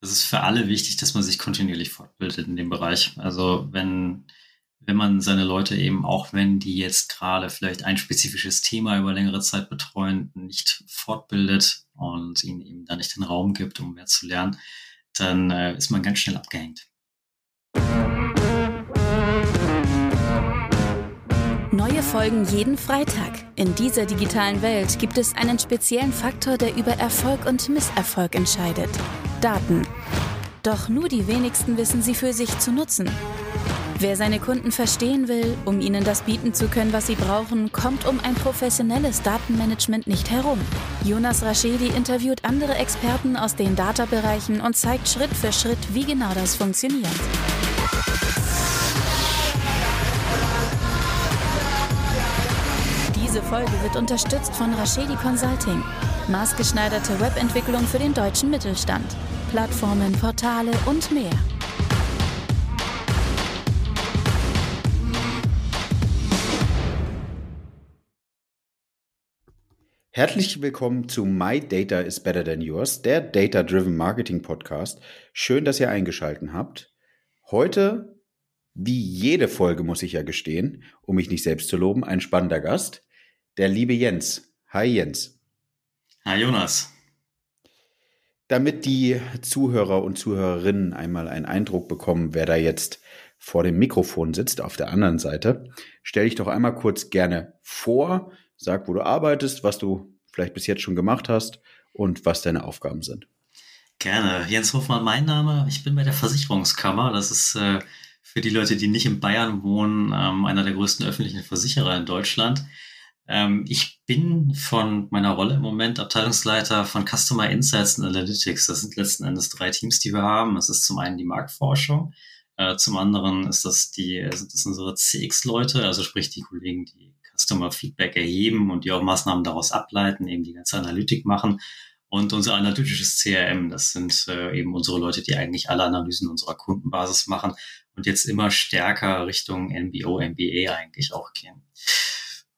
Das ist für alle wichtig, dass man sich kontinuierlich fortbildet in dem Bereich. Also wenn, wenn man seine Leute eben, auch wenn die jetzt gerade vielleicht ein spezifisches Thema über längere Zeit betreuen, nicht fortbildet und ihnen eben da nicht den Raum gibt, um mehr zu lernen, dann äh, ist man ganz schnell abgehängt. Neue Folgen jeden Freitag. In dieser digitalen Welt gibt es einen speziellen Faktor, der über Erfolg und Misserfolg entscheidet. Daten. Doch nur die wenigsten wissen sie für sich zu nutzen. Wer seine Kunden verstehen will, um ihnen das bieten zu können, was sie brauchen, kommt um ein professionelles Datenmanagement nicht herum. Jonas Raschedi interviewt andere Experten aus den Data-Bereichen und zeigt Schritt für Schritt, wie genau das funktioniert. Diese Folge wird unterstützt von Raschedi Consulting. Maßgeschneiderte Webentwicklung für den deutschen Mittelstand. Plattformen, Portale und mehr. Herzlich willkommen zu My Data is Better Than Yours, der Data Driven Marketing Podcast. Schön, dass ihr eingeschaltet habt. Heute, wie jede Folge, muss ich ja gestehen, um mich nicht selbst zu loben, ein spannender Gast, der liebe Jens. Hi Jens. Hi Jonas. Damit die Zuhörer und Zuhörerinnen einmal einen Eindruck bekommen, wer da jetzt vor dem Mikrofon sitzt, auf der anderen Seite, stell dich doch einmal kurz gerne vor, Sag, wo du arbeitest, was du vielleicht bis jetzt schon gemacht hast und was deine Aufgaben sind. Gerne. Jens Hofmann, mein Name. Ich bin bei der Versicherungskammer. Das ist äh, für die Leute, die nicht in Bayern wohnen, ähm, einer der größten öffentlichen Versicherer in Deutschland. Ähm, ich bin von meiner Rolle im Moment Abteilungsleiter von Customer Insights and Analytics. Das sind letzten Endes drei Teams, die wir haben. Das ist zum einen die Marktforschung. Äh, zum anderen ist das die, sind das unsere CX-Leute, also sprich die Kollegen, die Customer Feedback erheben und die auch Maßnahmen daraus ableiten, eben die ganze Analytik machen. Und unser analytisches CRM, das sind äh, eben unsere Leute, die eigentlich alle Analysen unserer Kundenbasis machen und jetzt immer stärker Richtung NBO, MBA eigentlich auch gehen.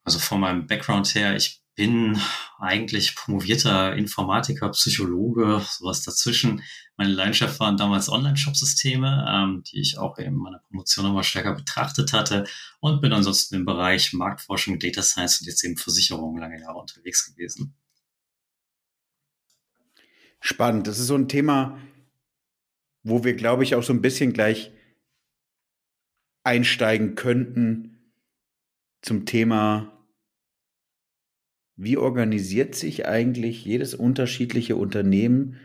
Also von meinem Background her, ich bin eigentlich promovierter Informatiker, Psychologe, sowas dazwischen. Meine Leidenschaft waren damals Online-Shop-Systeme, ähm, die ich auch in meiner Promotion nochmal stärker betrachtet hatte und bin ansonsten im Bereich Marktforschung, Data Science und jetzt eben Versicherungen lange Jahre unterwegs gewesen. Spannend. Das ist so ein Thema, wo wir, glaube ich, auch so ein bisschen gleich einsteigen könnten zum Thema wie organisiert sich eigentlich jedes unterschiedliche Unternehmen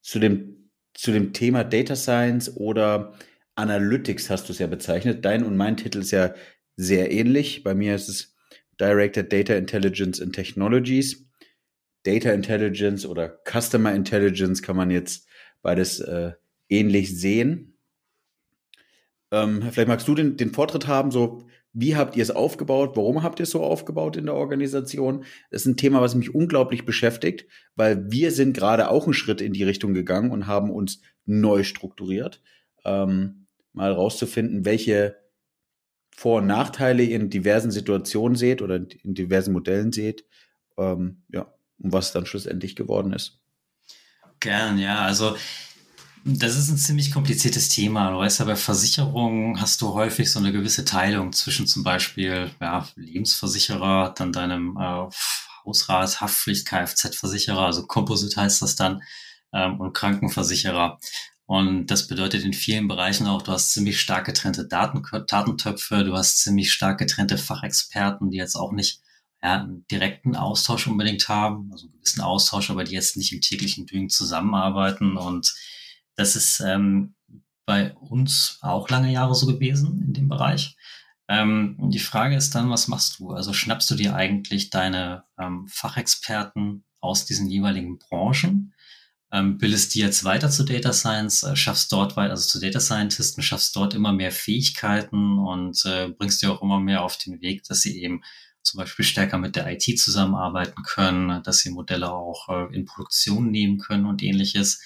zu dem, zu dem Thema Data Science oder Analytics hast du es ja bezeichnet. Dein und mein Titel ist ja sehr ähnlich. Bei mir ist es Director Data Intelligence and Technologies. Data Intelligence oder Customer Intelligence kann man jetzt beides äh, ähnlich sehen. Ähm, vielleicht magst du den, den Vortritt haben, so wie habt ihr es aufgebaut? Warum habt ihr es so aufgebaut in der Organisation? Das ist ein Thema, was mich unglaublich beschäftigt, weil wir sind gerade auch einen Schritt in die Richtung gegangen und haben uns neu strukturiert, ähm, mal rauszufinden, welche Vor- und Nachteile ihr in diversen Situationen seht oder in diversen Modellen seht, ähm, ja, und was dann schlussendlich geworden ist. Gern, ja. Also das ist ein ziemlich kompliziertes Thema. Du weißt ja, bei Versicherungen hast du häufig so eine gewisse Teilung zwischen zum Beispiel ja, Lebensversicherer, dann deinem äh, Hausrat, Haftpflicht, Kfz-Versicherer, also Composite heißt das dann, ähm, und Krankenversicherer. Und das bedeutet in vielen Bereichen auch, du hast ziemlich stark getrennte Daten, Datentöpfe, du hast ziemlich stark getrennte Fachexperten, die jetzt auch nicht ja, einen direkten Austausch unbedingt haben, also einen gewissen Austausch, aber die jetzt nicht im täglichen Doing zusammenarbeiten und das ist ähm, bei uns auch lange Jahre so gewesen in dem Bereich. Ähm, und die Frage ist dann, was machst du? Also schnappst du dir eigentlich deine ähm, Fachexperten aus diesen jeweiligen Branchen, ähm, bildest die jetzt weiter zu Data Science, äh, schaffst dort weiter, also zu Data Scientisten, schaffst dort immer mehr Fähigkeiten und äh, bringst dir auch immer mehr auf den Weg, dass sie eben zum Beispiel stärker mit der IT zusammenarbeiten können, dass sie Modelle auch äh, in Produktion nehmen können und ähnliches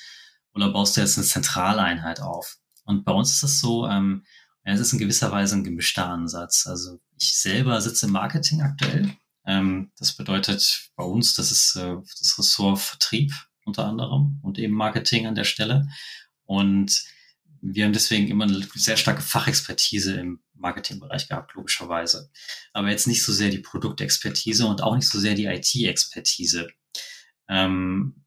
oder baust du jetzt eine Zentraleinheit auf? Und bei uns ist es so, ähm, es ist in gewisser Weise ein gemischter Ansatz. Also ich selber sitze im Marketing aktuell. Ähm, das bedeutet bei uns, das ist äh, das Ressort Vertrieb unter anderem und eben Marketing an der Stelle. Und wir haben deswegen immer eine sehr starke Fachexpertise im Marketingbereich gehabt, logischerweise. Aber jetzt nicht so sehr die Produktexpertise und auch nicht so sehr die IT-Expertise. Ähm,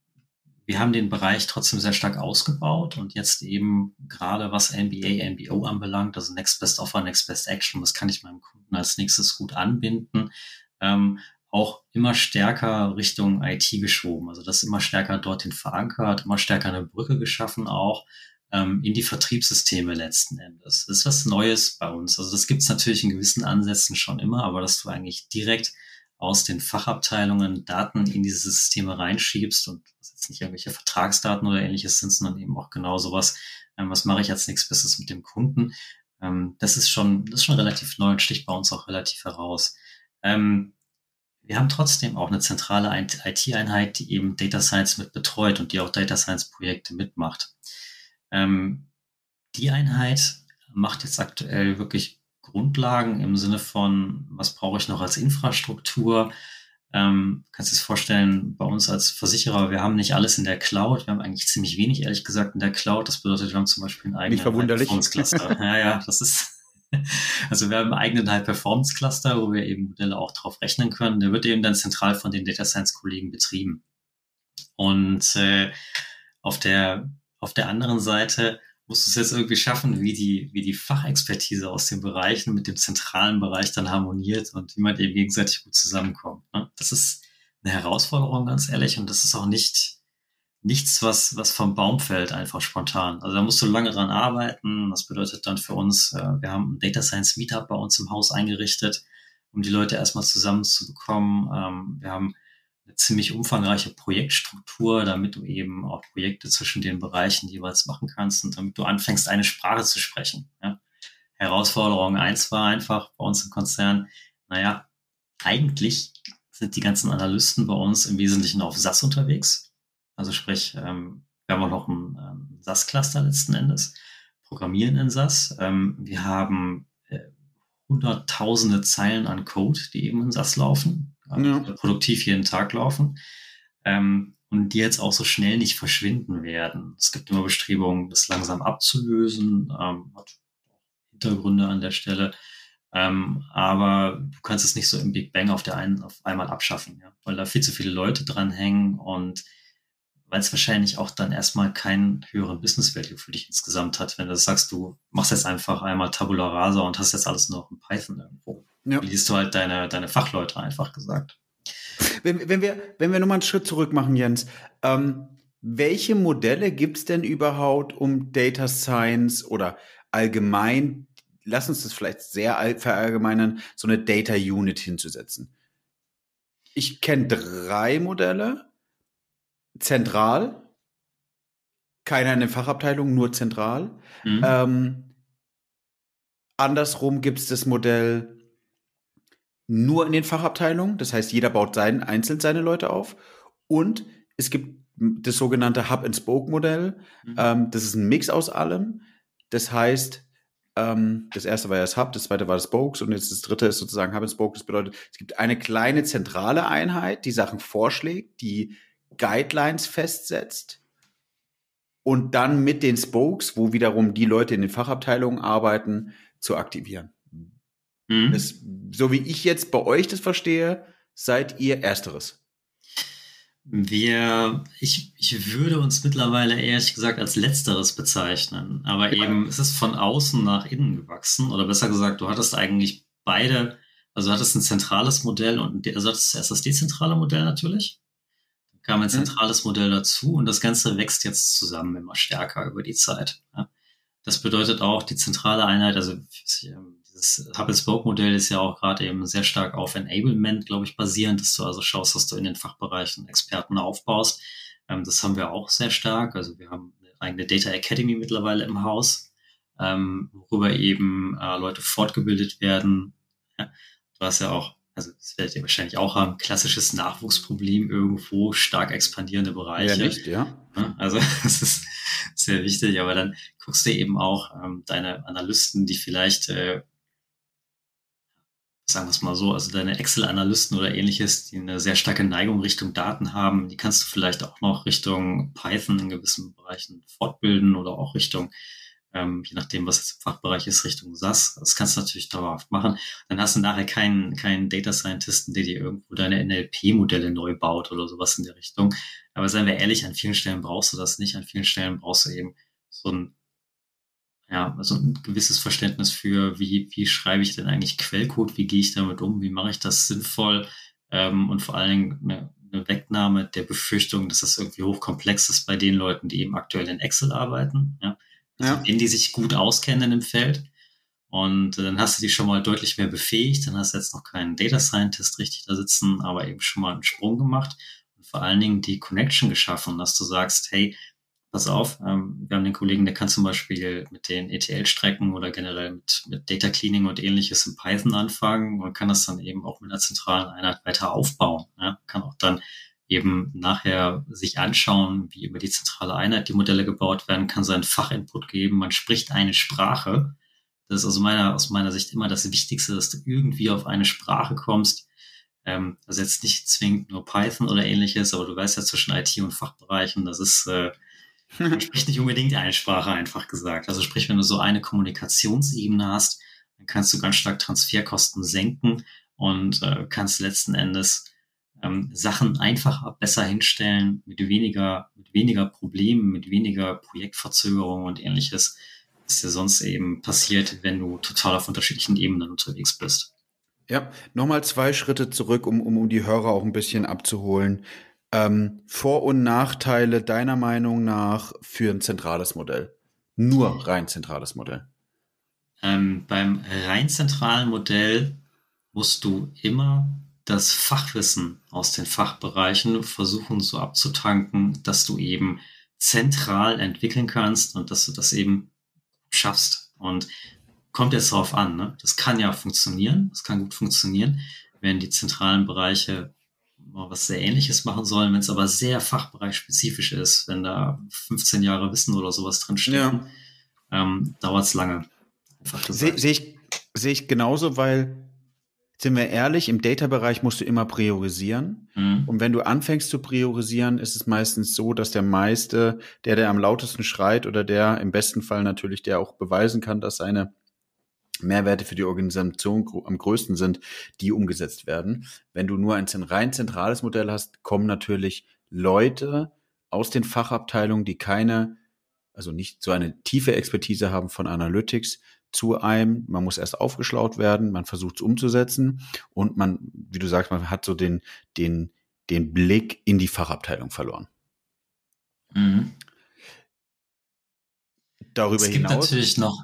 wir haben den Bereich trotzdem sehr stark ausgebaut und jetzt eben gerade was MBA, MBO anbelangt, also Next Best Offer, Next Best Action, was kann ich meinem Kunden als nächstes gut anbinden, ähm, auch immer stärker Richtung IT geschoben. Also das immer stärker dorthin verankert, immer stärker eine Brücke geschaffen auch ähm, in die Vertriebssysteme letzten Endes. Das ist was Neues bei uns. Also das gibt es natürlich in gewissen Ansätzen schon immer, aber dass du eigentlich direkt aus den Fachabteilungen Daten in diese Systeme reinschiebst und was jetzt nicht irgendwelche Vertragsdaten oder ähnliches sind, sondern eben auch genau sowas, ähm, was mache ich als nächstes Bestes mit dem Kunden. Ähm, das ist schon, das ist schon relativ neu und sticht bei uns auch relativ heraus. Ähm, wir haben trotzdem auch eine zentrale IT-Einheit, die eben Data Science mit betreut und die auch Data Science Projekte mitmacht. Ähm, die Einheit macht jetzt aktuell wirklich Grundlagen im Sinne von, was brauche ich noch als Infrastruktur? Ähm, kannst du dir vorstellen, bei uns als Versicherer, wir haben nicht alles in der Cloud. Wir haben eigentlich ziemlich wenig, ehrlich gesagt, in der Cloud. Das bedeutet, wir haben zum Beispiel einen eigenen High-Performance-Cluster. ja, ja, das ist, also wir haben einen eigenen High-Performance-Cluster, wo wir eben Modelle auch drauf rechnen können. Der wird eben dann zentral von den Data Science-Kollegen betrieben. Und äh, auf der auf der anderen Seite musst du es jetzt irgendwie schaffen, wie die, wie die Fachexpertise aus den Bereichen mit dem zentralen Bereich dann harmoniert und wie man eben gegenseitig gut zusammenkommt. Ne? Das ist eine Herausforderung, ganz ehrlich, und das ist auch nicht nichts, was, was vom Baum fällt, einfach spontan. Also da musst du lange dran arbeiten. Das bedeutet dann für uns, äh, wir haben ein Data Science Meetup bei uns im Haus eingerichtet, um die Leute erstmal zusammenzubekommen. Ähm, wir haben eine ziemlich umfangreiche Projektstruktur, damit du eben auch Projekte zwischen den Bereichen jeweils machen kannst und damit du anfängst, eine Sprache zu sprechen. Ja. Herausforderung eins war einfach bei uns im Konzern, naja, eigentlich sind die ganzen Analysten bei uns im Wesentlichen auf SAS unterwegs. Also sprich, ähm, wir haben auch noch ein ähm, SAS-Cluster letzten Endes, programmieren in SAS. Ähm, wir haben äh, hunderttausende Zeilen an Code, die eben in SAS laufen ja. produktiv jeden Tag laufen. Ähm, und die jetzt auch so schnell nicht verschwinden werden. Es gibt immer Bestrebungen, das langsam abzulösen, ähm, hat Hintergründe an der Stelle. Ähm, aber du kannst es nicht so im Big Bang auf der einen auf einmal abschaffen, ja, weil da viel zu viele Leute dranhängen und weil es wahrscheinlich auch dann erstmal keinen höheren Business Value für dich insgesamt hat, wenn du sagst, du machst jetzt einfach einmal Tabula Rasa und hast jetzt alles nur noch in Python irgendwo. Ja. Liest du halt deine, deine Fachleute einfach gesagt. Wenn, wenn, wir, wenn wir nochmal einen Schritt zurück machen, Jens, ähm, welche Modelle gibt es denn überhaupt, um Data Science oder allgemein, lass uns das vielleicht sehr verallgemeinern, so eine Data Unit hinzusetzen? Ich kenne drei Modelle. Zentral, keiner in der Fachabteilung, nur zentral. Mhm. Ähm, andersrum gibt es das Modell nur in den Fachabteilungen. Das heißt, jeder baut seinen, einzeln seine Leute auf. Und es gibt das sogenannte Hub-and-Spoke-Modell. Mhm. Ähm, das ist ein Mix aus allem. Das heißt, ähm, das erste war ja das Hub, das zweite war das Spokes und jetzt das dritte ist sozusagen Hub-and-Spoke. Das bedeutet, es gibt eine kleine zentrale Einheit, die Sachen vorschlägt, die Guidelines festsetzt und dann mit den Spokes, wo wiederum die Leute in den Fachabteilungen arbeiten, zu aktivieren. Mhm. Das, so wie ich jetzt bei euch das verstehe, seid ihr Ersteres. Wir, ich, ich würde uns mittlerweile ehrlich gesagt als Letzteres bezeichnen. Aber ja. eben, es ist von außen nach innen gewachsen. Oder besser gesagt, du hattest eigentlich beide, also du hattest ein zentrales Modell und also hattest erst das dezentrale Modell natürlich. Dann kam ein mhm. zentrales mhm. Modell dazu und das Ganze wächst jetzt zusammen immer stärker über die Zeit. Das bedeutet auch die zentrale Einheit, also das Hub-and-Spoke-Modell ist ja auch gerade eben sehr stark auf Enablement, glaube ich, basierend, dass du also schaust, dass du in den Fachbereichen Experten aufbaust. Ähm, das haben wir auch sehr stark. Also wir haben eine eigene Data Academy mittlerweile im Haus, ähm, worüber eben äh, Leute fortgebildet werden. Ja, du hast ja auch, also das werdet ihr wahrscheinlich auch haben, klassisches Nachwuchsproblem irgendwo, stark expandierende Bereiche. Ja, nicht, ja. Also das ist sehr wichtig, aber dann guckst du eben auch ähm, deine Analysten, die vielleicht äh, sagen wir es mal so, also deine Excel-Analysten oder ähnliches, die eine sehr starke Neigung Richtung Daten haben, die kannst du vielleicht auch noch Richtung Python in gewissen Bereichen fortbilden oder auch Richtung, ähm, je nachdem, was jetzt im Fachbereich ist, Richtung SAS. Das kannst du natürlich dauerhaft machen. Dann hast du nachher keinen, keinen Data Scientisten, der dir irgendwo deine NLP-Modelle neu baut oder sowas in der Richtung. Aber seien wir ehrlich, an vielen Stellen brauchst du das nicht. An vielen Stellen brauchst du eben so ein ja, also ein gewisses Verständnis für, wie, wie schreibe ich denn eigentlich Quellcode, wie gehe ich damit um, wie mache ich das sinnvoll ähm, und vor allen Dingen eine, eine Wegnahme der Befürchtung, dass das irgendwie hochkomplex ist bei den Leuten, die eben aktuell in Excel arbeiten, ja, also ja. denen, die sich gut auskennen im Feld. Und äh, dann hast du die schon mal deutlich mehr befähigt, dann hast du jetzt noch keinen Data Scientist richtig da sitzen, aber eben schon mal einen Sprung gemacht und vor allen Dingen die Connection geschaffen, dass du sagst, hey, pass auf, ähm, wir haben den Kollegen, der kann zum Beispiel mit den ETL-Strecken oder generell mit, mit Data Cleaning und ähnliches in Python anfangen und kann das dann eben auch mit einer zentralen Einheit weiter aufbauen. Ja? Kann auch dann eben nachher sich anschauen, wie über die zentrale Einheit die Modelle gebaut werden, kann seinen Fachinput geben, man spricht eine Sprache. Das ist also meiner, aus meiner Sicht immer das Wichtigste, dass du irgendwie auf eine Sprache kommst. Ähm, also jetzt nicht zwingend nur Python oder ähnliches, aber du weißt ja zwischen IT und Fachbereichen, das ist äh, man spricht nicht unbedingt eine Sprache, einfach gesagt. Also sprich, wenn du so eine Kommunikationsebene hast, dann kannst du ganz stark Transferkosten senken und äh, kannst letzten Endes ähm, Sachen einfacher, besser hinstellen, mit weniger, mit weniger Problemen, mit weniger Projektverzögerung und ähnliches, was dir sonst eben passiert, wenn du total auf unterschiedlichen Ebenen unterwegs bist. Ja, nochmal zwei Schritte zurück, um, um, um die Hörer auch ein bisschen abzuholen. Ähm, Vor- und Nachteile deiner Meinung nach für ein zentrales Modell? Nur rein zentrales Modell. Ähm, beim rein zentralen Modell musst du immer das Fachwissen aus den Fachbereichen versuchen so abzutanken, dass du eben zentral entwickeln kannst und dass du das eben schaffst. Und kommt jetzt darauf an, ne? das kann ja funktionieren, das kann gut funktionieren, wenn die zentralen Bereiche was sehr ähnliches machen sollen, wenn es aber sehr fachbereichspezifisch ist, wenn da 15 Jahre Wissen oder sowas drinsteht, ja. ähm, dauert es lange. Sehe seh ich, seh ich genauso, weil, sind wir ehrlich, im Data-Bereich musst du immer priorisieren. Mhm. Und wenn du anfängst zu priorisieren, ist es meistens so, dass der meiste, der, der am lautesten schreit oder der im besten Fall natürlich, der auch beweisen kann, dass seine Mehrwerte für die Organisation am größten sind, die umgesetzt werden. Wenn du nur ein rein zentrales Modell hast, kommen natürlich Leute aus den Fachabteilungen, die keine, also nicht so eine tiefe Expertise haben von Analytics, zu einem. Man muss erst aufgeschlaut werden, man versucht es umzusetzen und man, wie du sagst, man hat so den, den, den Blick in die Fachabteilung verloren. Mhm. Darüber es gibt hinaus, natürlich noch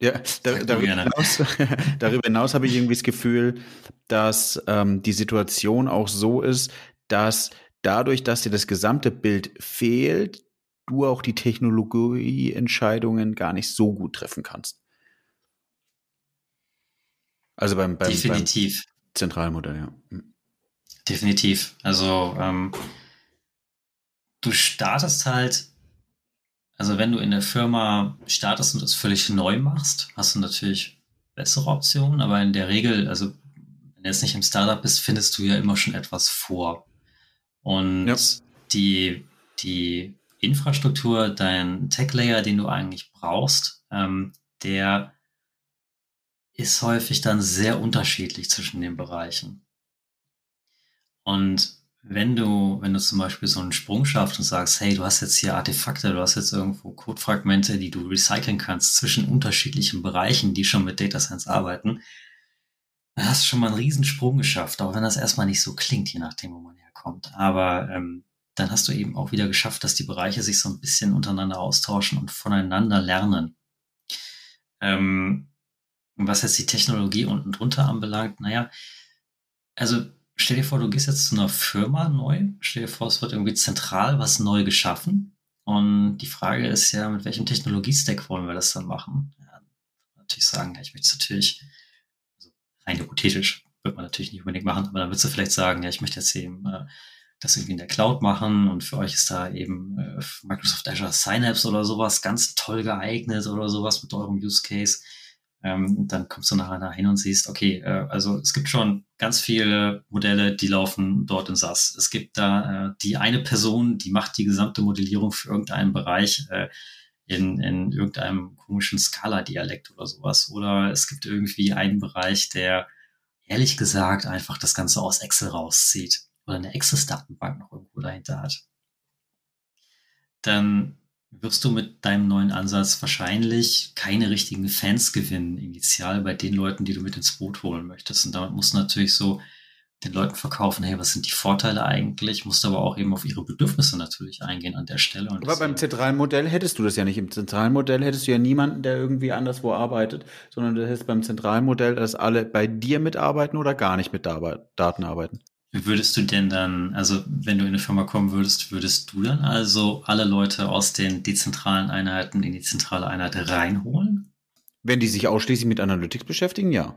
ja, da, darüber, hinaus, darüber hinaus habe ich irgendwie das Gefühl, dass ähm, die Situation auch so ist, dass dadurch, dass dir das gesamte Bild fehlt, du auch die Technologieentscheidungen gar nicht so gut treffen kannst. Also beim, beim, Definitiv. beim Zentralmodell, ja. Hm. Definitiv. Also ähm, du startest halt also wenn du in der Firma startest und das völlig neu machst, hast du natürlich bessere Optionen, aber in der Regel, also wenn du jetzt nicht im Startup bist, findest du ja immer schon etwas vor. Und ja. die, die Infrastruktur, dein Tech-Layer, den du eigentlich brauchst, ähm, der ist häufig dann sehr unterschiedlich zwischen den Bereichen. Und wenn du, wenn du zum Beispiel so einen Sprung schaffst und sagst, hey, du hast jetzt hier Artefakte, du hast jetzt irgendwo Codefragmente, die du recyceln kannst zwischen unterschiedlichen Bereichen, die schon mit Data Science arbeiten, dann hast du schon mal einen Riesensprung geschafft, auch wenn das erstmal nicht so klingt, je nachdem, wo man herkommt. Aber ähm, dann hast du eben auch wieder geschafft, dass die Bereiche sich so ein bisschen untereinander austauschen und voneinander lernen. Ähm, was jetzt die Technologie unten drunter anbelangt, naja, also stell dir vor, du gehst jetzt zu einer Firma neu. Stell dir vor, es wird irgendwie zentral was neu geschaffen. Und die Frage ist ja, mit welchem Technologiestack wollen wir das dann machen? Ja, natürlich sagen, ja, ich möchte es natürlich, also rein hypothetisch, wird man natürlich nicht unbedingt machen, aber dann würdest du vielleicht sagen, ja, ich möchte jetzt eben äh, das irgendwie in der Cloud machen und für euch ist da eben äh, Microsoft Azure Synapse oder sowas ganz toll geeignet oder sowas mit eurem Use Case. Ähm, dann kommst du nachher dahin und siehst, okay, äh, also es gibt schon ganz viele Modelle, die laufen dort in SAS. Es gibt da äh, die eine Person, die macht die gesamte Modellierung für irgendeinen Bereich äh, in, in irgendeinem komischen Skala-Dialekt oder sowas. Oder es gibt irgendwie einen Bereich, der ehrlich gesagt einfach das Ganze aus Excel rauszieht oder eine Access-Datenbank noch irgendwo dahinter hat. Dann wirst du mit deinem neuen Ansatz wahrscheinlich keine richtigen Fans gewinnen, initial bei den Leuten, die du mit ins Boot holen möchtest. Und damit musst du natürlich so den Leuten verkaufen, hey, was sind die Vorteile eigentlich? Musst aber auch eben auf ihre Bedürfnisse natürlich eingehen an der Stelle. Und aber beim zentralen Modell hättest du das ja nicht. Im zentralen Modell hättest du ja niemanden, der irgendwie anderswo arbeitet, sondern du hättest beim zentralen Modell, dass alle bei dir mitarbeiten oder gar nicht mit Daten arbeiten. Würdest du denn dann, also wenn du in eine Firma kommen würdest, würdest du dann also alle Leute aus den dezentralen Einheiten in die zentrale Einheit reinholen? Wenn die sich ausschließlich mit Analytics beschäftigen, ja.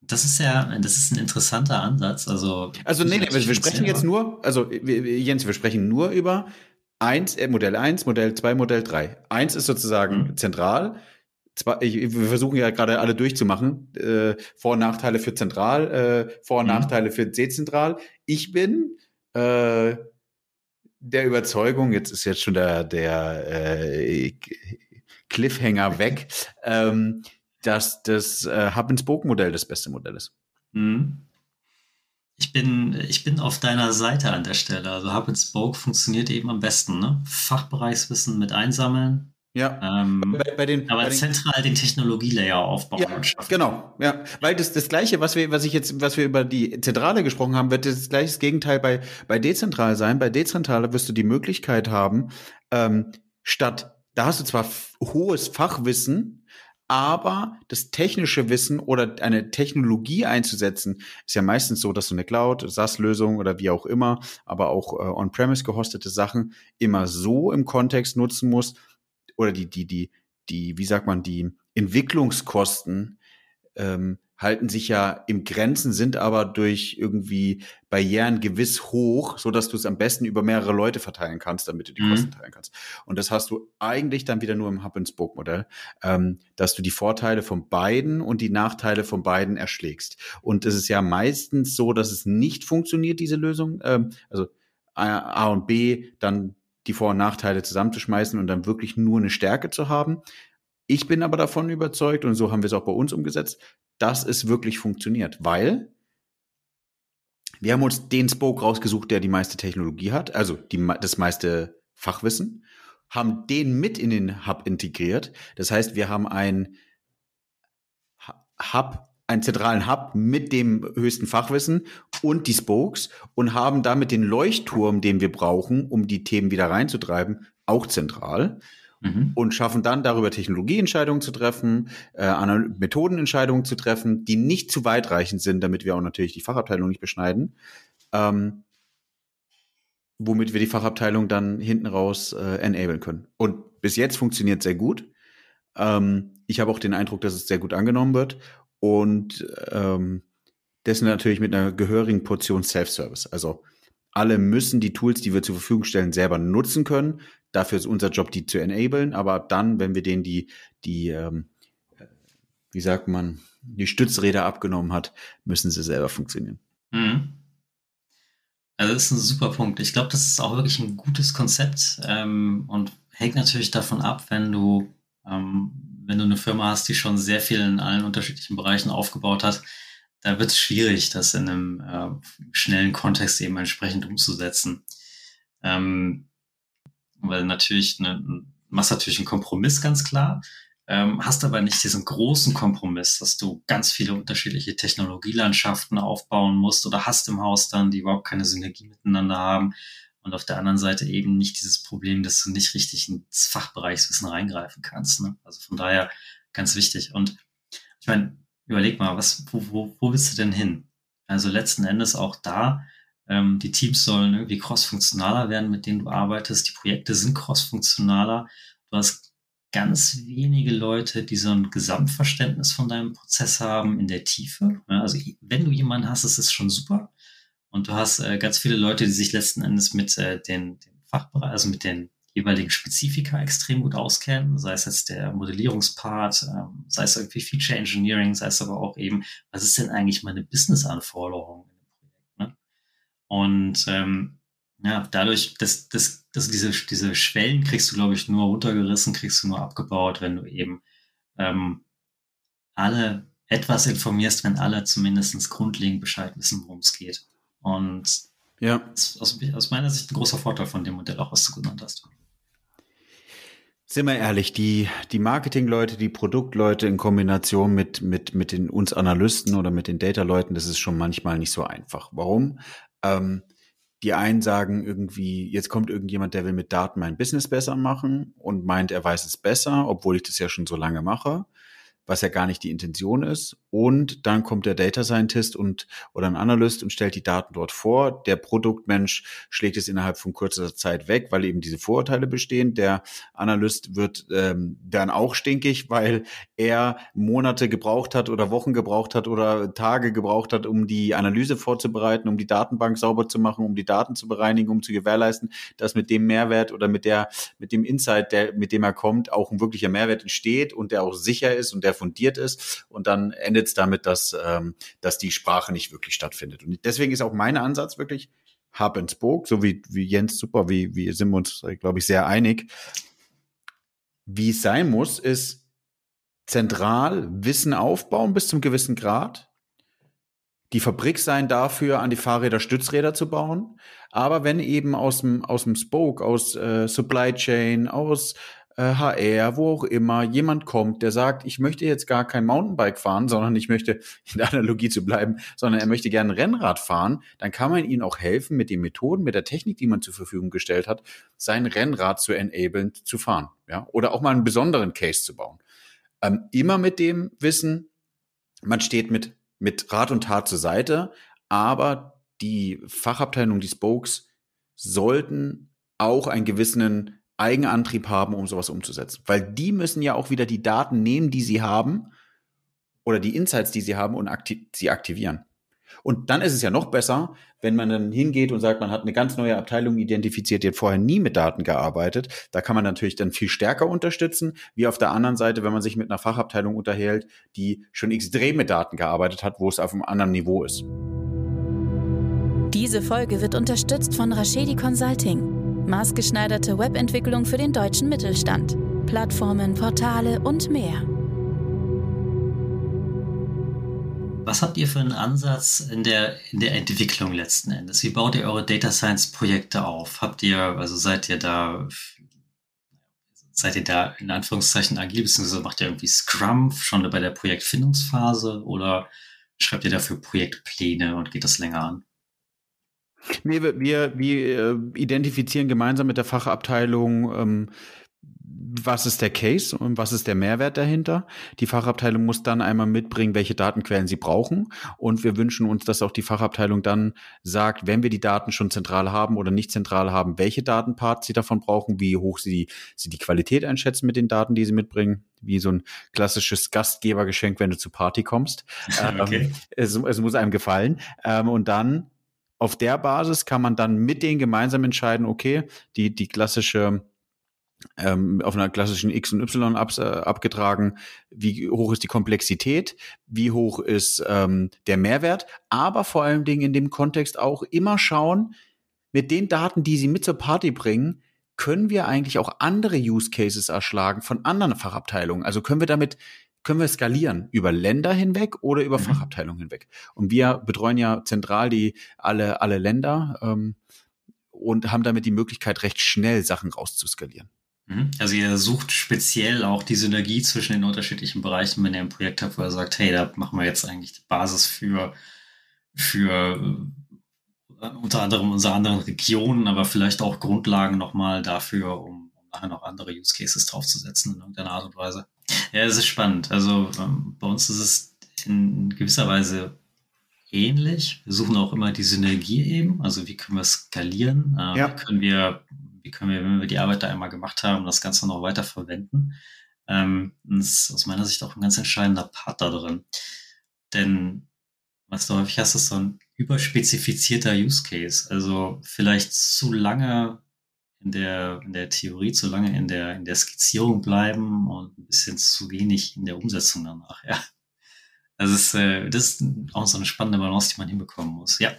Das ist ja, das ist ein interessanter Ansatz. Also, also nee, nee wir sprechen jetzt nur, also Jens, wir sprechen nur über eins, äh, Modell 1, Modell 2, Modell 3. Eins ist sozusagen mhm. zentral. Zwei, ich, wir versuchen ja gerade alle durchzumachen. Äh, Vor- und Nachteile für zentral, äh, Vor- und mhm. Nachteile für dezentral. Ich bin äh, der Überzeugung, jetzt ist jetzt schon der, der äh, Cliffhanger weg, ähm, dass das äh, Hub-and-Spoke-Modell das beste Modell ist. Mhm. Ich bin, ich bin auf deiner Seite an der Stelle. Also Hub and Spoke funktioniert eben am besten. Ne? Fachbereichswissen mit einsammeln. Ja. Ähm, bei, bei den, aber bei zentral den Technologielayer aufbauen ja, und schaffen. Genau, ja. Weil das, das Gleiche, was wir, was ich jetzt, was wir über die Zentrale gesprochen haben, wird das gleiche Gegenteil bei, bei dezentral sein. Bei dezentral wirst du die Möglichkeit haben, ähm, statt, da hast du zwar hohes Fachwissen, aber das technische Wissen oder eine Technologie einzusetzen, ist ja meistens so, dass du eine Cloud, SaaS-Lösung oder wie auch immer, aber auch äh, on-premise gehostete Sachen immer so im Kontext nutzen musst oder die, die, die, die, wie sagt man, die Entwicklungskosten ähm, halten sich ja im Grenzen, sind aber durch irgendwie Barrieren gewiss hoch, so dass du es am besten über mehrere Leute verteilen kannst, damit du die mhm. Kosten teilen kannst. Und das hast du eigentlich dann wieder nur im Hub-and-Spoke-Modell, ähm, dass du die Vorteile von beiden und die Nachteile von beiden erschlägst. Und es ist ja meistens so, dass es nicht funktioniert, diese Lösung. Ähm, also A und B, dann die Vor- und Nachteile zusammenzuschmeißen und dann wirklich nur eine Stärke zu haben. Ich bin aber davon überzeugt, und so haben wir es auch bei uns umgesetzt, dass es wirklich funktioniert, weil wir haben uns den Spoke rausgesucht, der die meiste Technologie hat, also die, das meiste Fachwissen, haben den mit in den Hub integriert. Das heißt, wir haben ein Hub, einen zentralen Hub mit dem höchsten Fachwissen und die Spokes und haben damit den Leuchtturm, den wir brauchen, um die Themen wieder reinzutreiben, auch zentral mhm. und schaffen dann darüber Technologieentscheidungen zu treffen, äh, Methodenentscheidungen zu treffen, die nicht zu weitreichend sind, damit wir auch natürlich die Fachabteilung nicht beschneiden. Ähm, womit wir die Fachabteilung dann hinten raus äh, enablen können. Und bis jetzt funktioniert sehr gut. Ähm, ich habe auch den Eindruck, dass es sehr gut angenommen wird und ähm, dessen natürlich mit einer gehörigen Portion Self-Service. Also alle müssen die Tools, die wir zur Verfügung stellen, selber nutzen können. Dafür ist unser Job, die zu enablen. Aber dann, wenn wir denen die, die, ähm, wie sagt man, die Stützräder abgenommen hat, müssen sie selber funktionieren. Mhm. Also das ist ein super Punkt. Ich glaube, das ist auch wirklich ein gutes Konzept ähm, und hängt natürlich davon ab, wenn du, ähm, wenn du eine Firma hast, die schon sehr viel in allen unterschiedlichen Bereichen aufgebaut hat, da wird es schwierig, das in einem äh, schnellen Kontext eben entsprechend umzusetzen. Ähm, weil natürlich, ne, machst natürlich einen Kompromiss ganz klar, ähm, hast aber nicht diesen großen Kompromiss, dass du ganz viele unterschiedliche Technologielandschaften aufbauen musst oder hast im Haus dann, die überhaupt keine Synergie miteinander haben. Und auf der anderen Seite eben nicht dieses Problem, dass du nicht richtig ins Fachbereichswissen reingreifen kannst. Ne? Also von daher ganz wichtig. Und ich meine, überleg mal, was, wo, wo, wo willst du denn hin? Also letzten Endes auch da, ähm, die Teams sollen irgendwie cross-funktionaler werden, mit denen du arbeitest. Die Projekte sind cross-funktionaler. Du hast ganz wenige Leute, die so ein Gesamtverständnis von deinem Prozess haben in der Tiefe. Also wenn du jemanden hast, ist es schon super. Und du hast äh, ganz viele Leute, die sich letzten Endes mit äh, den, den Fachbereich, also mit den jeweiligen Spezifika extrem gut auskennen, sei es jetzt der Modellierungspart, ähm, sei es irgendwie Feature Engineering, sei es aber auch eben, was ist denn eigentlich meine Business-Anforderung in dem Projekt? Ne? Und ähm, ja, dadurch, dass, dass, dass diese, diese Schwellen kriegst du, glaube ich, nur runtergerissen, kriegst du nur abgebaut, wenn du eben ähm, alle etwas informierst, wenn alle zumindest grundlegend Bescheid wissen, worum es geht. Und ja. das ist aus, aus meiner Sicht ein großer Vorteil von dem Modell, auch was du genannt hast. Sind wir ehrlich, die, die Marketingleute, die Produktleute in Kombination mit, mit, mit den uns Analysten oder mit den Data-Leuten, das ist schon manchmal nicht so einfach. Warum? Ähm, die einen sagen irgendwie, jetzt kommt irgendjemand, der will mit Daten mein Business besser machen und meint, er weiß es besser, obwohl ich das ja schon so lange mache was ja gar nicht die Intention ist. Und dann kommt der Data Scientist und oder ein Analyst und stellt die Daten dort vor. Der Produktmensch schlägt es innerhalb von kurzer Zeit weg, weil eben diese Vorurteile bestehen. Der Analyst wird ähm, dann auch stinkig, weil er Monate gebraucht hat oder Wochen gebraucht hat oder Tage gebraucht hat, um die Analyse vorzubereiten, um die Datenbank sauber zu machen, um die Daten zu bereinigen, um zu gewährleisten, dass mit dem Mehrwert oder mit der mit dem Insight, der mit dem er kommt, auch ein wirklicher Mehrwert entsteht und der auch sicher ist und der fundiert ist. Und dann endet es damit, dass, ähm, dass die Sprache nicht wirklich stattfindet. Und deswegen ist auch mein Ansatz wirklich Hub and Spoke, so wie, wie Jens, super, wie, wie sind wir uns, glaube ich, sehr einig. Wie es sein muss, ist zentral Wissen aufbauen bis zum gewissen Grad. Die Fabrik sein dafür, an die Fahrräder Stützräder zu bauen. Aber wenn eben aus dem, aus dem Spoke, aus äh, Supply Chain, aus HR, äh, wo auch immer, jemand kommt, der sagt, ich möchte jetzt gar kein Mountainbike fahren, sondern ich möchte in der Analogie zu bleiben, sondern er möchte gerne Rennrad fahren, dann kann man ihnen auch helfen, mit den Methoden, mit der Technik, die man zur Verfügung gestellt hat, sein Rennrad zu enablen, zu fahren. Ja? Oder auch mal einen besonderen Case zu bauen. Ähm, immer mit dem Wissen, man steht mit, mit Rat und Tat zur Seite, aber die Fachabteilung, die Spokes, sollten auch einen gewissen Eigenantrieb haben, um sowas umzusetzen. Weil die müssen ja auch wieder die Daten nehmen, die sie haben oder die Insights, die sie haben und akti sie aktivieren. Und dann ist es ja noch besser, wenn man dann hingeht und sagt, man hat eine ganz neue Abteilung identifiziert, die hat vorher nie mit Daten gearbeitet. Da kann man natürlich dann viel stärker unterstützen, wie auf der anderen Seite, wenn man sich mit einer Fachabteilung unterhält, die schon extrem mit Daten gearbeitet hat, wo es auf einem anderen Niveau ist. Diese Folge wird unterstützt von Rashedi Consulting. Maßgeschneiderte Webentwicklung für den deutschen Mittelstand. Plattformen, Portale und mehr. Was habt ihr für einen Ansatz in der, in der Entwicklung letzten Endes? Wie baut ihr eure Data Science Projekte auf? Habt ihr, also seid ihr da, seid ihr da in Anführungszeichen agil, beziehungsweise macht ihr irgendwie Scrum schon bei der Projektfindungsphase oder schreibt ihr dafür Projektpläne und geht das länger an? Nee, wir, wir, wir äh, identifizieren gemeinsam mit der Fachabteilung, ähm, was ist der Case und was ist der Mehrwert dahinter. Die Fachabteilung muss dann einmal mitbringen, welche Datenquellen sie brauchen. Und wir wünschen uns, dass auch die Fachabteilung dann sagt, wenn wir die Daten schon zentral haben oder nicht zentral haben, welche Datenparts sie davon brauchen, wie hoch sie, sie die Qualität einschätzen mit den Daten, die sie mitbringen wie so ein klassisches Gastgebergeschenk, wenn du zur Party kommst. Okay. Ähm, es, es, muss einem gefallen. Ähm, und dann auf der Basis kann man dann mit denen gemeinsam entscheiden, okay, die, die klassische ähm, auf einer klassischen X und Y ab, äh, abgetragen, wie hoch ist die Komplexität, wie hoch ist ähm, der Mehrwert, aber vor allen Dingen in dem Kontext auch immer schauen, mit den Daten, die sie mit zur Party bringen, können wir eigentlich auch andere Use Cases erschlagen von anderen Fachabteilungen. Also können wir damit können wir skalieren über Länder hinweg oder über mhm. Fachabteilungen hinweg. Und wir betreuen ja zentral die alle, alle Länder ähm, und haben damit die Möglichkeit, recht schnell Sachen rauszuskalieren. Mhm. Also ihr sucht speziell auch die Synergie zwischen den unterschiedlichen Bereichen, wenn ihr ein Projekt habt, wo ihr sagt, hey, da machen wir jetzt eigentlich die Basis für, für äh, unter anderem unsere anderen Regionen, aber vielleicht auch Grundlagen nochmal dafür, um, um nachher noch andere Use Cases draufzusetzen in irgendeiner Art und Weise. Ja, es ist spannend. Also ähm, bei uns ist es in gewisser Weise ähnlich. Wir suchen auch immer die Synergie eben. Also wie können wir skalieren? Äh, ja. Wie können wir, wie können wir, wenn wir die Arbeit da einmal gemacht haben, das Ganze noch weiter verwenden? Ähm, das ist aus meiner Sicht auch ein ganz entscheidender Part da drin. Denn was du häufig hast, ist so ein überspezifizierter Use Case. Also vielleicht zu lange in der, in der Theorie zu lange in der, in der Skizzierung bleiben und ein bisschen zu wenig in der Umsetzung danach, ja. Das ist, äh, das ist auch so eine spannende Balance, die man hinbekommen muss. Ja.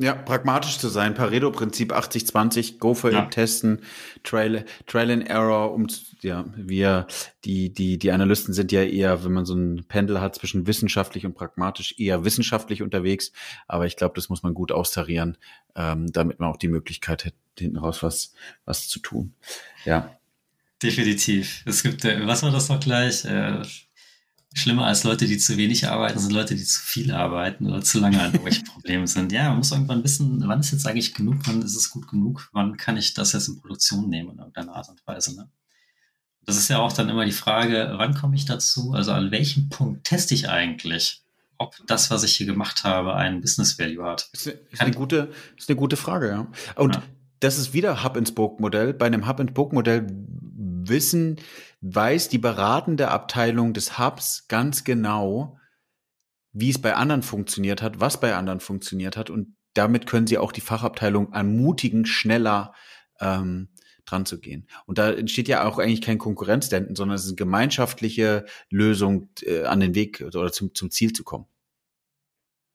Ja, pragmatisch zu sein. Pareto-Prinzip 80-20, go for ja. it, testen, Trail, Trail and Error, um, ja, wir, die, die, die Analysten sind ja eher, wenn man so ein Pendel hat zwischen wissenschaftlich und pragmatisch, eher wissenschaftlich unterwegs. Aber ich glaube, das muss man gut austarieren, ähm, damit man auch die Möglichkeit hat, hinten raus was, was zu tun. Ja. Definitiv. Es gibt, äh, was war das noch gleich? Äh, Schlimmer als Leute, die zu wenig arbeiten, sind Leute, die zu viel arbeiten oder zu lange an irgendwelchen Problemen sind. Ja, man muss irgendwann wissen, wann ist jetzt eigentlich genug, wann ist es gut genug, wann kann ich das jetzt in Produktion nehmen in irgendeiner Art und Weise. Ne? Das ist ja auch dann immer die Frage, wann komme ich dazu? Also an welchem Punkt teste ich eigentlich, ob das, was ich hier gemacht habe, einen Business Value hat? Ist eine, ist eine gute, ist eine gute Frage, ja. Und ja. das ist wieder Hub-and-Spoke-Modell. Bei einem Hub-and-Spoke-Modell wissen, weiß die beratende Abteilung des Hubs ganz genau, wie es bei anderen funktioniert hat, was bei anderen funktioniert hat und damit können sie auch die Fachabteilung ermutigen, schneller ähm, dran zu gehen. Und da entsteht ja auch eigentlich kein Konkurrenzdenken, sondern es ist eine gemeinschaftliche Lösung, äh, an den Weg oder zum, zum Ziel zu kommen.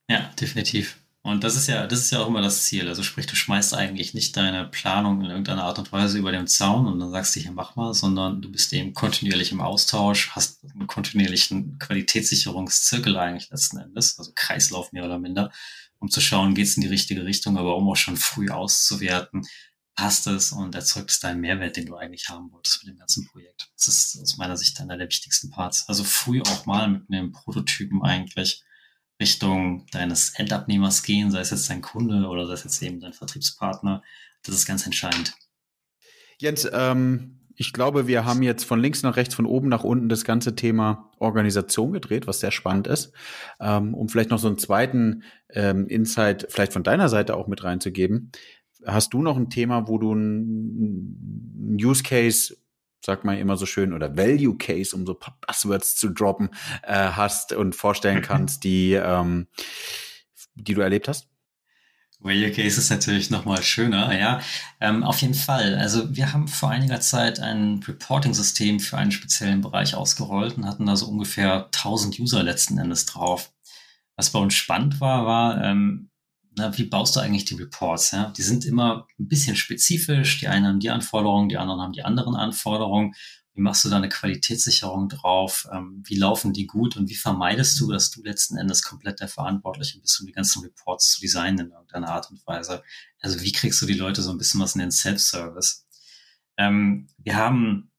Ja, definitiv. Und das ist ja, das ist ja auch immer das Ziel. Also sprich, du schmeißt eigentlich nicht deine Planung in irgendeiner Art und Weise über den Zaun und dann sagst du hier mach mal, sondern du bist eben kontinuierlich im Austausch, hast einen kontinuierlichen Qualitätssicherungszirkel eigentlich letzten Endes, also Kreislauf mehr oder minder, um zu schauen, geht es in die richtige Richtung, aber um auch schon früh auszuwerten, passt es und erzeugt es deinen Mehrwert, den du eigentlich haben wolltest für dem ganzen Projekt. Das ist aus meiner Sicht einer der wichtigsten Parts. Also früh auch mal mit einem Prototypen eigentlich Richtung deines Endabnehmers gehen, sei es jetzt dein Kunde oder sei es jetzt eben dein Vertriebspartner. Das ist ganz entscheidend. Jens, ähm, ich glaube, wir haben jetzt von links nach rechts, von oben nach unten das ganze Thema Organisation gedreht, was sehr spannend ist. Ähm, um vielleicht noch so einen zweiten ähm, Insight vielleicht von deiner Seite auch mit reinzugeben. Hast du noch ein Thema, wo du ein Use Case sagt man immer so schön, oder Value Case, um so Buzzwords zu droppen, äh, hast und vorstellen kannst, die, ähm, die du erlebt hast? Value Case ist natürlich nochmal schöner, ja. Ähm, auf jeden Fall. Also wir haben vor einiger Zeit ein Reporting-System für einen speziellen Bereich ausgerollt und hatten da so ungefähr 1000 User letzten Endes drauf. Was bei uns spannend war, war, ähm, na, wie baust du eigentlich die Reports? Ja? Die sind immer ein bisschen spezifisch. Die einen haben die Anforderungen, die anderen haben die anderen Anforderungen. Wie machst du da eine Qualitätssicherung drauf? Ähm, wie laufen die gut und wie vermeidest du, dass du letzten Endes komplett der Verantwortliche bist, um die ganzen Reports zu designen in irgendeiner Art und Weise? Also wie kriegst du die Leute so ein bisschen was in den Self-Service? Ähm, wir haben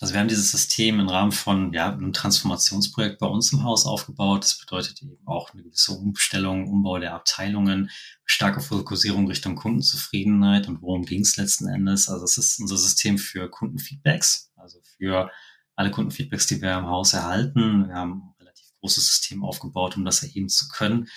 also wir haben dieses System im Rahmen von ja, einem Transformationsprojekt bei uns im Haus aufgebaut. Das bedeutet eben auch eine gewisse Umstellung, Umbau der Abteilungen, starke Fokussierung Richtung Kundenzufriedenheit und worum ging es letzten Endes. Also es ist unser System für Kundenfeedbacks, also für alle Kundenfeedbacks, die wir im Haus erhalten. Wir haben ein relativ großes System aufgebaut, um das erheben zu können.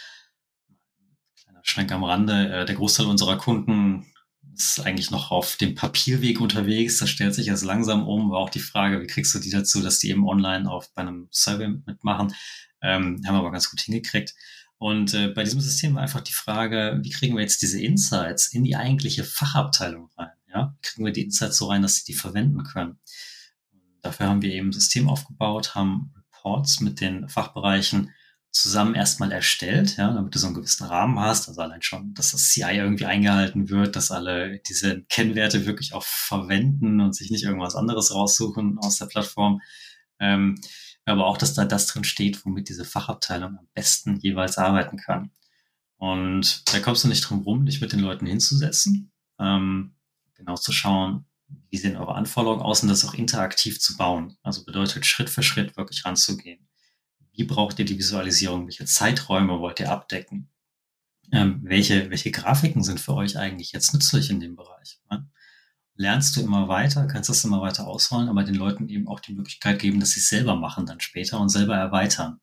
Kleiner Schwenk am Rande. Äh, der Großteil unserer Kunden ist eigentlich noch auf dem Papierweg unterwegs. Das stellt sich jetzt langsam um. War auch die Frage, wie kriegst du die dazu, dass die eben online auf bei einem Survey mitmachen? Ähm, haben wir aber ganz gut hingekriegt. Und äh, bei diesem System war einfach die Frage, wie kriegen wir jetzt diese Insights in die eigentliche Fachabteilung rein? Ja, kriegen wir die Insights so rein, dass sie die verwenden können? Dafür haben wir eben ein System aufgebaut, haben Reports mit den Fachbereichen zusammen erstmal erstellt, ja, damit du so einen gewissen Rahmen hast, also allein schon, dass das CI irgendwie eingehalten wird, dass alle diese Kennwerte wirklich auch verwenden und sich nicht irgendwas anderes raussuchen aus der Plattform. Ähm, aber auch, dass da das drin steht, womit diese Fachabteilung am besten jeweils arbeiten kann. Und da kommst du nicht drum rum, dich mit den Leuten hinzusetzen, ähm, genau zu schauen, wie sehen eure Anforderungen aus und das auch interaktiv zu bauen. Also bedeutet Schritt für Schritt wirklich ranzugehen wie braucht ihr die Visualisierung? Welche Zeiträume wollt ihr abdecken? Ähm, welche, welche Grafiken sind für euch eigentlich jetzt nützlich in dem Bereich? Ne? Lernst du immer weiter, kannst das immer weiter ausrollen, aber den Leuten eben auch die Möglichkeit geben, dass sie es selber machen dann später und selber erweitern.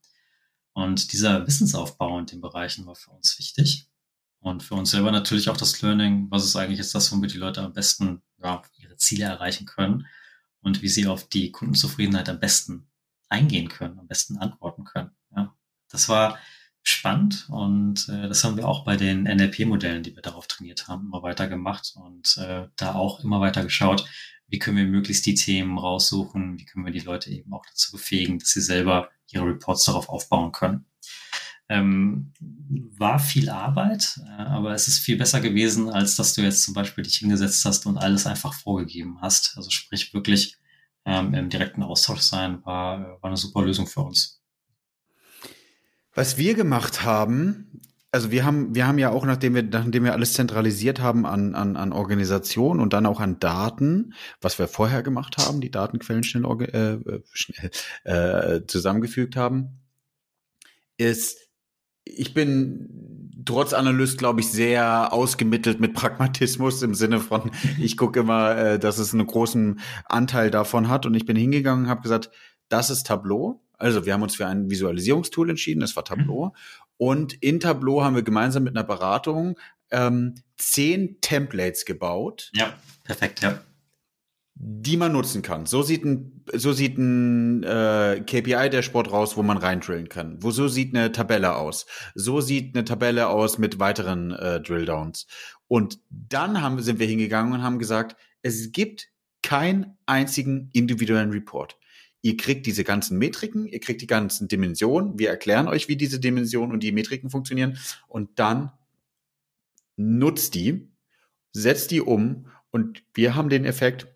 Und dieser Wissensaufbau in den Bereichen war für uns wichtig. Und für uns selber natürlich auch das Learning, was ist eigentlich jetzt das, womit die Leute am besten ja, ihre Ziele erreichen können und wie sie auf die Kundenzufriedenheit am besten eingehen können, am besten antworten. Das war spannend und äh, das haben wir auch bei den NLP-Modellen, die wir darauf trainiert haben, immer weiter gemacht und äh, da auch immer weiter geschaut, wie können wir möglichst die Themen raussuchen, wie können wir die Leute eben auch dazu befähigen, dass sie selber ihre Reports darauf aufbauen können. Ähm, war viel Arbeit, äh, aber es ist viel besser gewesen, als dass du jetzt zum Beispiel dich hingesetzt hast und alles einfach vorgegeben hast. Also sprich wirklich ähm, im direkten Austausch sein, war, war eine super Lösung für uns. Was wir gemacht haben, also wir haben, wir haben ja auch, nachdem wir, nachdem wir alles zentralisiert haben an, an, an Organisation und dann auch an Daten, was wir vorher gemacht haben, die Datenquellen schnell, äh, schnell äh, zusammengefügt haben, ist, ich bin trotz Analyst, glaube ich, sehr ausgemittelt mit Pragmatismus im Sinne von, ich gucke immer, äh, dass es einen großen Anteil davon hat und ich bin hingegangen und habe gesagt, das ist Tableau. Also wir haben uns für ein Visualisierungstool entschieden, das war Tableau. Mhm. Und in Tableau haben wir gemeinsam mit einer Beratung ähm, zehn Templates gebaut. Ja, perfekt, ja. Die man nutzen kann. So sieht ein, so sieht ein äh, KPI-Dashboard raus, wo man reindrillen kann. Wo so sieht eine Tabelle aus. So sieht eine Tabelle aus mit weiteren äh, Drilldowns. Und dann haben, sind wir hingegangen und haben gesagt, es gibt keinen einzigen individuellen Report. Ihr kriegt diese ganzen Metriken, ihr kriegt die ganzen Dimensionen. Wir erklären euch, wie diese Dimensionen und die Metriken funktionieren. Und dann nutzt die, setzt die um. Und wir haben den Effekt,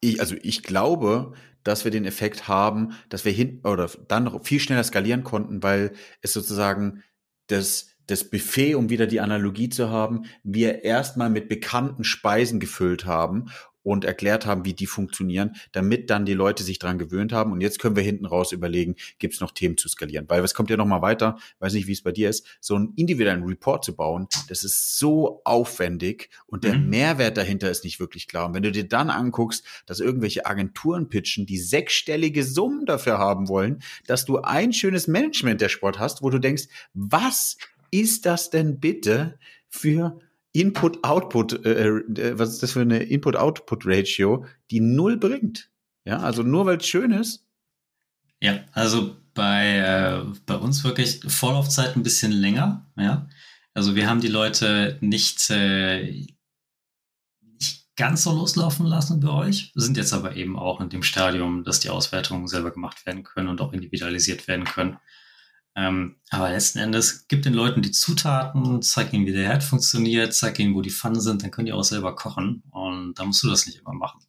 ich, also ich glaube, dass wir den Effekt haben, dass wir hin oder dann viel schneller skalieren konnten, weil es sozusagen das das Buffet, um wieder die Analogie zu haben, wir erstmal mit bekannten Speisen gefüllt haben und erklärt haben, wie die funktionieren, damit dann die Leute sich dran gewöhnt haben. Und jetzt können wir hinten raus überlegen, gibt es noch Themen zu skalieren. Weil was kommt ja noch mal weiter, weiß nicht, wie es bei dir ist, so einen individuellen Report zu bauen, das ist so aufwendig und der mhm. Mehrwert dahinter ist nicht wirklich klar. Und wenn du dir dann anguckst, dass irgendwelche Agenturen pitchen, die sechsstellige Summen dafür haben wollen, dass du ein schönes Management der Sport hast, wo du denkst, was ist das denn bitte für Input-Output, äh, äh, was ist das für eine Input-Output-Ratio, die null bringt. Ja, also nur weil es schön ist. Ja, also bei, äh, bei uns wirklich Vorlaufzeit ein bisschen länger. Ja, also wir haben die Leute nicht, äh, nicht ganz so loslaufen lassen bei euch, sind jetzt aber eben auch in dem Stadium, dass die Auswertungen selber gemacht werden können und auch individualisiert werden können. Ähm, aber letzten Endes gibt den Leuten die Zutaten, zeig ihnen, wie der Herd funktioniert, zeig ihnen, wo die Pfannen sind, dann können die auch selber kochen und da musst du das nicht immer machen.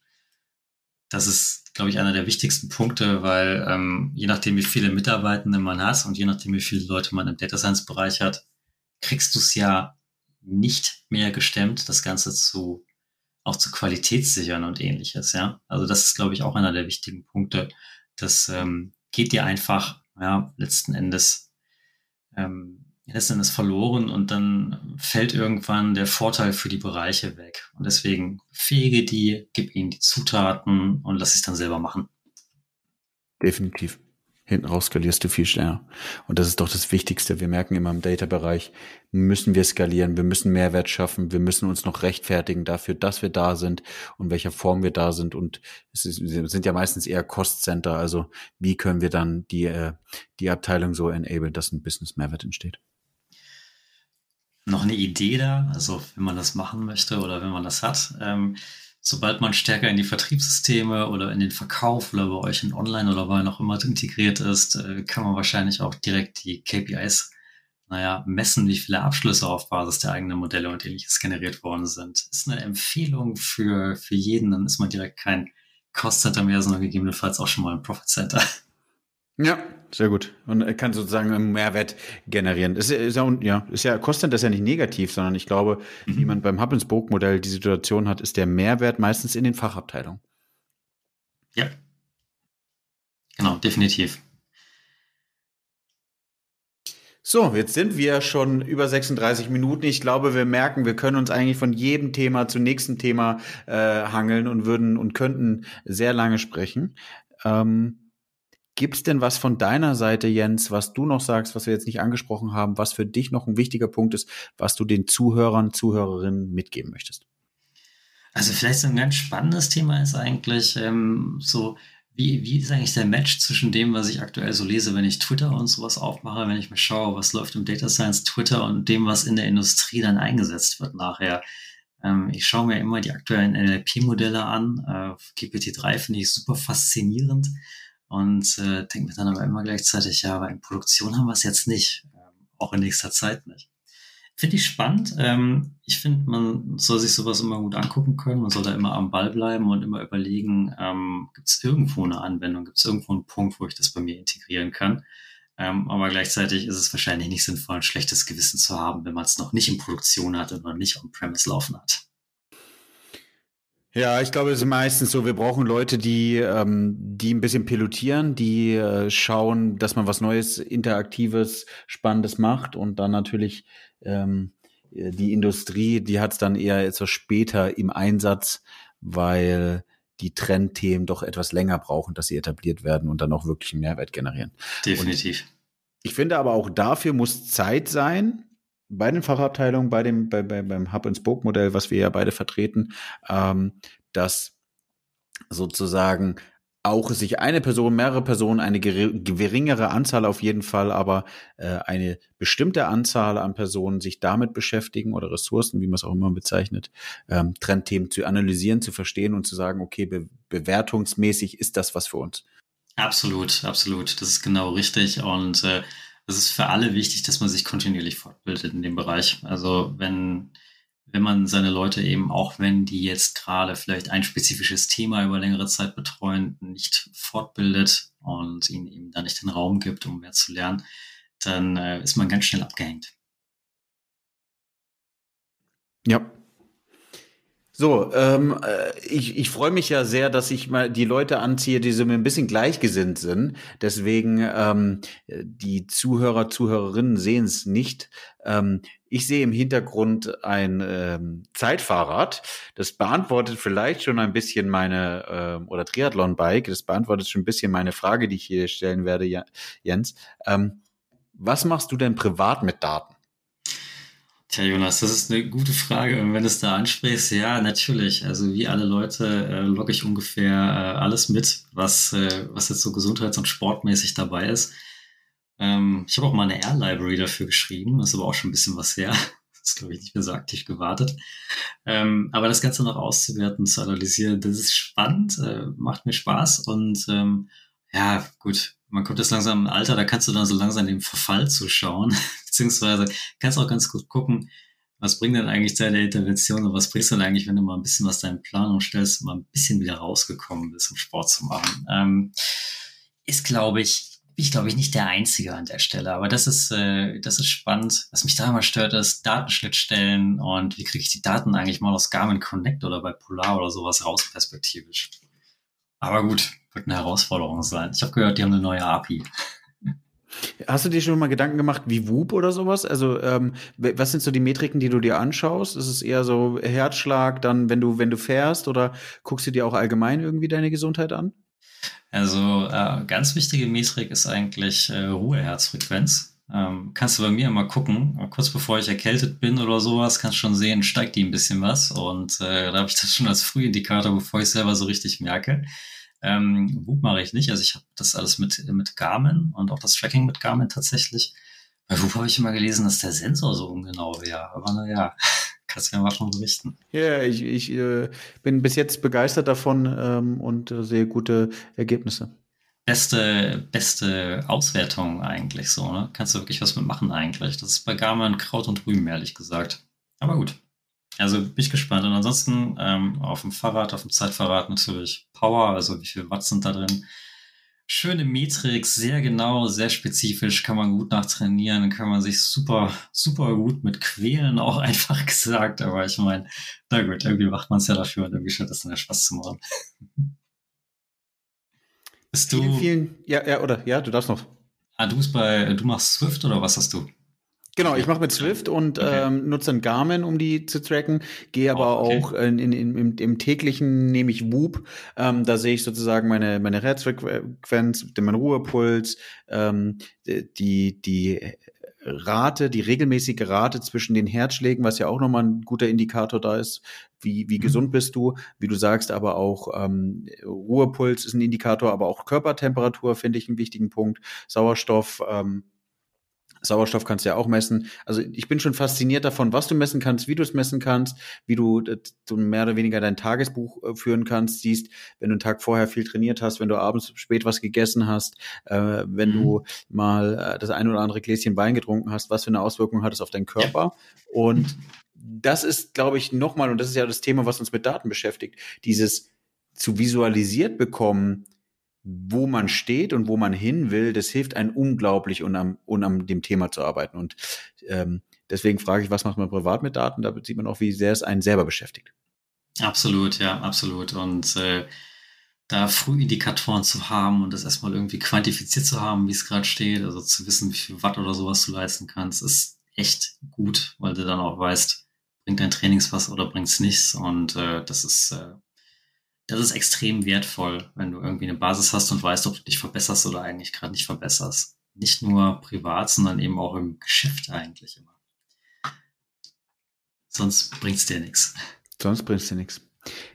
Das ist, glaube ich, einer der wichtigsten Punkte, weil ähm, je nachdem, wie viele Mitarbeitende man hat und je nachdem, wie viele Leute man im Data Science Bereich hat, kriegst du es ja nicht mehr gestemmt, das Ganze zu auch zu qualitätssichern und ähnliches, ja. Also das ist, glaube ich, auch einer der wichtigen Punkte. Das ähm, geht dir einfach ja, letzten Endes, ähm, letzten Endes verloren und dann fällt irgendwann der Vorteil für die Bereiche weg. Und deswegen fege die, gib ihnen die Zutaten und lass es dann selber machen. Definitiv hinten raus skalierst du viel schneller. Und das ist doch das Wichtigste. Wir merken immer im Data-Bereich, müssen wir skalieren, wir müssen Mehrwert schaffen, wir müssen uns noch rechtfertigen dafür, dass wir da sind und welcher Form wir da sind. Und es ist, sind ja meistens eher Cost-Center. Also wie können wir dann die, äh, die Abteilung so enablen, dass ein Business-Mehrwert entsteht? Noch eine Idee da, also wenn man das machen möchte oder wenn man das hat. Ähm, sobald man stärker in die Vertriebssysteme oder in den Verkauf oder bei euch in Online oder bei noch immer integriert ist, äh, kann man wahrscheinlich auch direkt die KPIs, naja, messen, wie viele Abschlüsse auf Basis der eigenen Modelle und ähnliches generiert worden sind. Ist eine Empfehlung für, für jeden, dann ist man direkt kein Cost Center mehr, sondern gegebenenfalls auch schon mal ein Profit Center. Ja, sehr gut. Und er kann sozusagen einen Mehrwert generieren. Ist, ist ja, ja, ist ja, kostet das ja nicht negativ, sondern ich glaube, mhm. wie man beim Hub and Spoke Modell die Situation hat, ist der Mehrwert meistens in den Fachabteilungen. Ja. Genau, definitiv. So, jetzt sind wir schon über 36 Minuten. Ich glaube, wir merken, wir können uns eigentlich von jedem Thema zum nächsten Thema äh, hangeln und würden und könnten sehr lange sprechen. Ähm, Gibt's denn was von deiner Seite, Jens, was du noch sagst, was wir jetzt nicht angesprochen haben, was für dich noch ein wichtiger Punkt ist, was du den Zuhörern, Zuhörerinnen mitgeben möchtest? Also vielleicht so ein ganz spannendes Thema ist eigentlich ähm, so, wie, wie ist eigentlich der Match zwischen dem, was ich aktuell so lese, wenn ich Twitter und sowas aufmache, wenn ich mir schaue, was läuft im Data Science Twitter und dem, was in der Industrie dann eingesetzt wird nachher? Ähm, ich schaue mir immer die aktuellen NLP-Modelle an. Äh, GPT-3 finde ich super faszinierend und äh, denke mir dann aber immer gleichzeitig, ja, aber in Produktion haben wir es jetzt nicht, ähm, auch in nächster Zeit nicht. Finde ich spannend. Ähm, ich finde, man soll sich sowas immer gut angucken können. Man soll da immer am Ball bleiben und immer überlegen, ähm, gibt es irgendwo eine Anwendung, gibt es irgendwo einen Punkt, wo ich das bei mir integrieren kann. Ähm, aber gleichzeitig ist es wahrscheinlich nicht sinnvoll, ein schlechtes Gewissen zu haben, wenn man es noch nicht in Produktion hat und noch nicht on-premise laufen hat. Ja, ich glaube, es ist meistens so, wir brauchen Leute, die, ähm, die ein bisschen pilotieren, die äh, schauen, dass man was Neues, Interaktives, Spannendes macht und dann natürlich ähm, die Industrie, die hat es dann eher etwas später im Einsatz, weil die Trendthemen doch etwas länger brauchen, dass sie etabliert werden und dann auch wirklich einen Mehrwert generieren. Definitiv. Und ich finde aber auch dafür muss Zeit sein, bei den Fachabteilungen, bei dem, bei, bei, beim Hub-and-Spoke-Modell, was wir ja beide vertreten, ähm, dass sozusagen auch sich eine Person, mehrere Personen, eine geringere Anzahl auf jeden Fall, aber äh, eine bestimmte Anzahl an Personen sich damit beschäftigen oder Ressourcen, wie man es auch immer bezeichnet, ähm, Trendthemen zu analysieren, zu verstehen und zu sagen, okay, be bewertungsmäßig ist das was für uns. Absolut, absolut. Das ist genau richtig. Und äh, es ist für alle wichtig, dass man sich kontinuierlich fortbildet in dem Bereich. Also wenn wenn man seine Leute eben, auch wenn die jetzt gerade vielleicht ein spezifisches Thema über längere Zeit betreuen, nicht fortbildet und ihnen eben da nicht den Raum gibt, um mehr zu lernen, dann äh, ist man ganz schnell abgehängt. Ja, so, ähm, äh, ich, ich freue mich ja sehr, dass ich mal die Leute anziehe, die so mir ein bisschen gleichgesinnt sind. Deswegen, ähm, die Zuhörer, Zuhörerinnen sehen es nicht. Ähm, ich sehe im Hintergrund ein ähm, Zeitfahrrad. Das beantwortet vielleicht schon ein bisschen meine, ähm, oder Triathlon-Bike, das beantwortet schon ein bisschen meine Frage, die ich hier stellen werde, Jens. Ähm, was machst du denn privat mit Daten? Tja, Jonas, das ist eine gute Frage. Und wenn du es da ansprichst, ja, natürlich. Also wie alle Leute äh, logge ich ungefähr äh, alles mit, was, äh, was jetzt so gesundheits- und sportmäßig dabei ist. Ähm, ich habe auch mal eine Air-Library dafür geschrieben, ist aber auch schon ein bisschen was her. Das ist, glaube ich, nicht mehr so aktiv gewartet. Ähm, aber das Ganze noch auszuwerten, zu analysieren, das ist spannend, äh, macht mir Spaß und ähm, ja, gut, man kommt jetzt langsam im Alter, da kannst du dann so langsam dem Verfall zuschauen, beziehungsweise kannst auch ganz gut gucken, was bringt denn eigentlich deine Intervention und was bringst du denn eigentlich, wenn du mal ein bisschen was deinen Plan umstellst und mal ein bisschen wieder rausgekommen bist, um Sport zu machen? Ähm, ist, glaube ich, ich glaube ich nicht der Einzige an der Stelle, aber das ist, äh, das ist spannend. Was mich da immer stört, ist Datenschnittstellen und wie kriege ich die Daten eigentlich mal aus Garmin Connect oder bei Polar oder sowas raus perspektivisch. Aber gut, wird eine Herausforderung sein. Ich habe gehört, die haben eine neue API. Hast du dir schon mal Gedanken gemacht, wie Whoop oder sowas? Also, ähm, was sind so die Metriken, die du dir anschaust? Ist es eher so Herzschlag, dann, wenn du, wenn du fährst, oder guckst du dir auch allgemein irgendwie deine Gesundheit an? Also, äh, ganz wichtige Metrik ist eigentlich äh, Ruheherzfrequenz. Ähm, kannst du bei mir mal gucken, kurz bevor ich erkältet bin oder sowas, kannst schon sehen, steigt die ein bisschen was. Und äh, da habe ich das schon als Frühindikator, bevor ich selber so richtig merke. Ähm, Whoop mache ich nicht. Also ich habe das alles mit, mit Garmin und auch das Tracking mit Garmin tatsächlich. Bei Whoop habe ich immer gelesen, dass der Sensor so ungenau wäre. Aber naja, kannst du ja mal schon berichten. Ja, ich, ich äh, bin bis jetzt begeistert davon ähm, und äh, sehe gute Ergebnisse. Beste, beste Auswertung eigentlich so, ne? Kannst du wirklich was mitmachen eigentlich. Das ist bei Garmin Kraut und Rüben, ehrlich gesagt. Aber gut. Also bin ich gespannt. Und ansonsten ähm, auf dem Fahrrad, auf dem Zeitfahrrad natürlich Power, also wie viel Watt sind da drin. Schöne Metrik, sehr genau, sehr spezifisch, kann man gut nachtrainieren, kann man sich super, super gut mit quälen, auch einfach gesagt. Aber ich meine, na gut, irgendwie macht man es ja dafür und irgendwie scheint das dann ja Spaß zu machen. Bist du. Vielen, vielen, ja, ja, oder, ja, du darfst noch. Ah, du bist bei, du machst Swift oder was hast du? Genau, ich mache mit Swift und okay. ähm, nutze ein Garmin, um die zu tracken. Gehe aber oh, okay. auch in, in, in, im, im täglichen nehme ich Whoop. Ähm, da sehe ich sozusagen meine meine Herzfrequenz, den mein Ruhepuls, ähm, die die Rate, die regelmäßige Rate zwischen den Herzschlägen, was ja auch nochmal ein guter Indikator da ist, wie, wie mhm. gesund bist du, wie du sagst, aber auch ähm, Ruhepuls ist ein Indikator, aber auch Körpertemperatur finde ich einen wichtigen Punkt, Sauerstoff, ähm, Sauerstoff kannst du ja auch messen. Also ich bin schon fasziniert davon, was du messen kannst, wie du es messen kannst, wie du, du mehr oder weniger dein Tagesbuch äh, führen kannst, siehst, wenn du einen Tag vorher viel trainiert hast, wenn du abends spät was gegessen hast, äh, wenn mhm. du mal äh, das ein oder andere Gläschen Wein getrunken hast, was für eine Auswirkung hat es auf deinen Körper. Ja. Und das ist, glaube ich, nochmal, und das ist ja das Thema, was uns mit Daten beschäftigt, dieses zu visualisiert bekommen, wo man steht und wo man hin will, das hilft einem unglaublich, um am, um dem Thema zu arbeiten. Und ähm, deswegen frage ich, was macht man privat mit Daten? Da sieht man auch, wie sehr es einen selber beschäftigt. Absolut, ja, absolut. Und äh, da Frühindikatoren zu haben und das erstmal irgendwie quantifiziert zu haben, wie es gerade steht, also zu wissen, wie viel Watt oder sowas du leisten kannst, ist echt gut, weil du dann auch weißt, bringt dein Trainings was oder bringt es nichts. Und äh, das ist äh, das ist extrem wertvoll, wenn du irgendwie eine Basis hast und weißt, ob du dich verbesserst oder eigentlich gerade nicht verbesserst. Nicht nur privat, sondern eben auch im Geschäft eigentlich immer. Sonst bringt's dir nichts. Sonst bringt's dir nichts.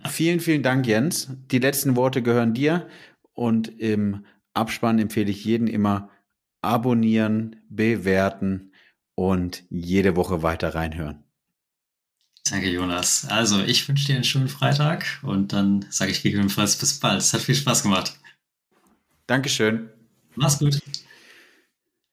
Ja. Vielen, vielen Dank, Jens. Die letzten Worte gehören dir und im Abspann empfehle ich jeden immer abonnieren, bewerten und jede Woche weiter reinhören. Danke, Jonas. Also, ich wünsche dir einen schönen Freitag und dann sage ich gegebenenfalls bis bald. Es hat viel Spaß gemacht. Dankeschön. Mach's gut.